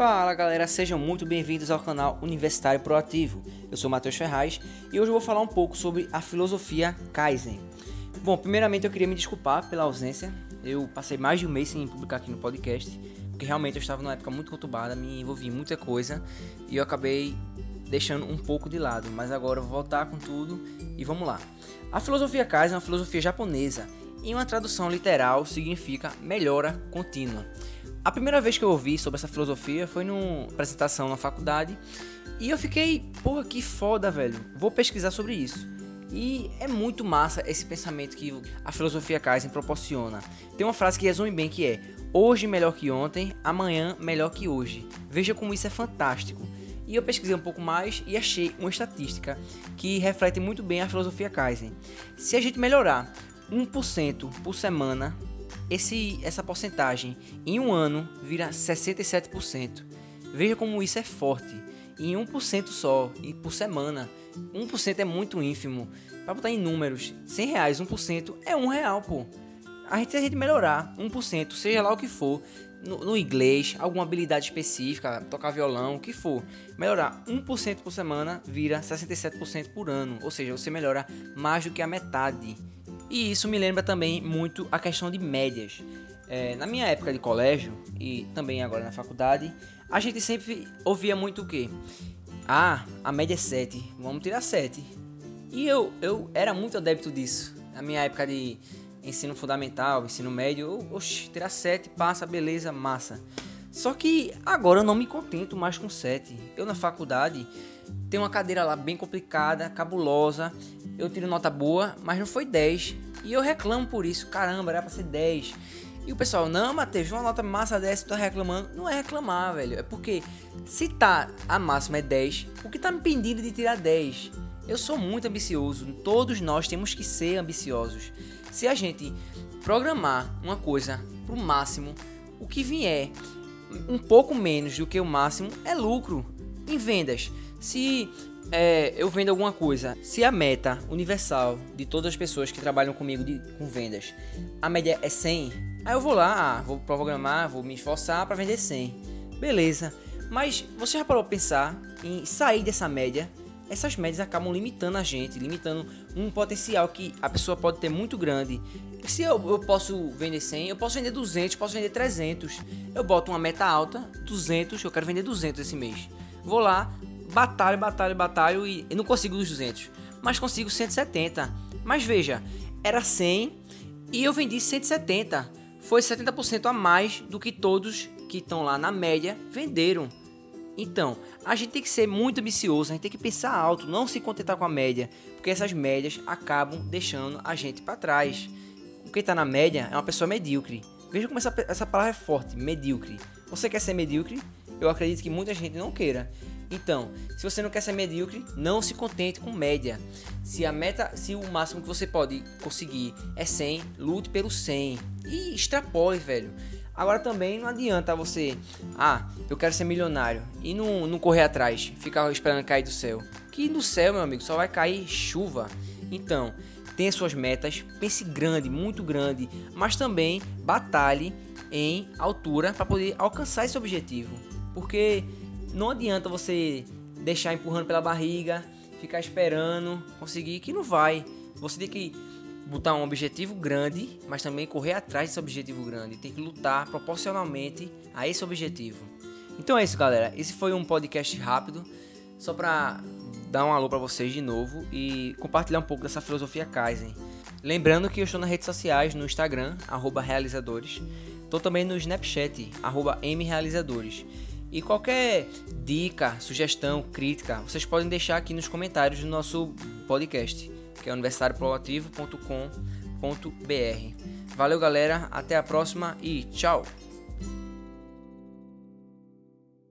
Fala galera, sejam muito bem-vindos ao canal Universitário Proativo. Eu sou Matheus Ferraz e hoje eu vou falar um pouco sobre a filosofia Kaizen. Bom, primeiramente eu queria me desculpar pela ausência. Eu passei mais de um mês sem publicar aqui no podcast, porque realmente eu estava numa época muito conturbada, me envolvi em muita coisa e eu acabei deixando um pouco de lado, mas agora eu vou voltar com tudo e vamos lá. A filosofia Kaizen é uma filosofia japonesa e uma tradução literal significa melhora contínua. A primeira vez que eu ouvi sobre essa filosofia foi numa apresentação na faculdade e eu fiquei, porra, que foda, velho. Vou pesquisar sobre isso. E é muito massa esse pensamento que a filosofia Kaizen proporciona. Tem uma frase que resume bem que é: hoje melhor que ontem, amanhã melhor que hoje. Veja como isso é fantástico. E eu pesquisei um pouco mais e achei uma estatística que reflete muito bem a filosofia Kaizen. Se a gente melhorar 1% por semana, esse, essa porcentagem em um ano vira 67%. Veja como isso é forte. Em 1% só, e por semana. 1% é muito ínfimo. Para botar em números, 100 reais, 1% é 1 real, pô. A gente, a gente melhorar 1%, seja lá o que for, no, no, inglês, alguma habilidade específica, tocar violão, o que for, melhorar 1% por semana vira 67% por ano. Ou seja, você melhora mais do que a metade e isso me lembra também muito a questão de médias. É, na minha época de colégio e também agora na faculdade, a gente sempre ouvia muito o quê? Ah, a média é 7, vamos tirar 7. E eu, eu era muito adepto disso. Na minha época de ensino fundamental, ensino médio, oxe, tirar 7, passa, beleza, massa. Só que agora eu não me contento mais com 7. Eu na faculdade tenho uma cadeira lá bem complicada, cabulosa, eu tiro nota boa, mas não foi 10. E eu reclamo por isso. Caramba, era pra ser 10. E o pessoal, não, Matheus, uma nota massa dessa, tu tá reclamando. Não é reclamar, velho. É porque se tá a máxima é 10, o que tá me impedindo de tirar 10? Eu sou muito ambicioso. Todos nós temos que ser ambiciosos. Se a gente programar uma coisa pro máximo, o que vier um pouco menos do que o máximo é lucro. Em vendas, se é, eu vendo alguma coisa, se a meta universal de todas as pessoas que trabalham comigo de, com vendas, a média é 100, aí eu vou lá, ah, vou programar, vou me esforçar para vender 100. Beleza. Mas você já parou para pensar em sair dessa média? Essas médias acabam limitando a gente, limitando um potencial que a pessoa pode ter muito grande. Se eu, eu posso vender 100, eu posso vender 200, posso vender 300. Eu boto uma meta alta, 200, eu quero vender 200 esse mês. Vou lá, batalho, batalho, batalho e, não consigo os 200, mas consigo 170. Mas veja, era 100 e eu vendi 170. Foi 70% a mais do que todos que estão lá na média venderam. Então, a gente tem que ser muito ambicioso, a gente tem que pensar alto, não se contentar com a média, porque essas médias acabam deixando a gente para trás. Quem está na média é uma pessoa medíocre. Veja como essa, essa palavra é forte, medíocre. Você quer ser medíocre? Eu acredito que muita gente não queira. Então, se você não quer ser medíocre, não se contente com média. Se a meta, se o máximo que você pode conseguir é 100, lute pelo 100 e extrapole, velho. Agora também não adianta você, ah, eu quero ser milionário e não, não correr atrás, ficar esperando cair do céu. Que do céu, meu amigo, só vai cair chuva. Então, tenha suas metas, pense grande, muito grande, mas também batalhe em altura para poder alcançar esse objetivo. Porque não adianta você deixar empurrando pela barriga, ficar esperando, conseguir que não vai. Você tem que botar um objetivo grande, mas também correr atrás desse objetivo grande. Tem que lutar proporcionalmente a esse objetivo. Então é isso, galera. Esse foi um podcast rápido, só para dar um alô para vocês de novo e compartilhar um pouco dessa filosofia Kaizen. Lembrando que eu estou nas redes sociais, no Instagram, realizadores. Estou também no Snapchat, mrealizadores. E qualquer dica, sugestão, crítica, vocês podem deixar aqui nos comentários do nosso podcast, que é universitárioproativo.com.br. Valeu, galera, até a próxima e tchau!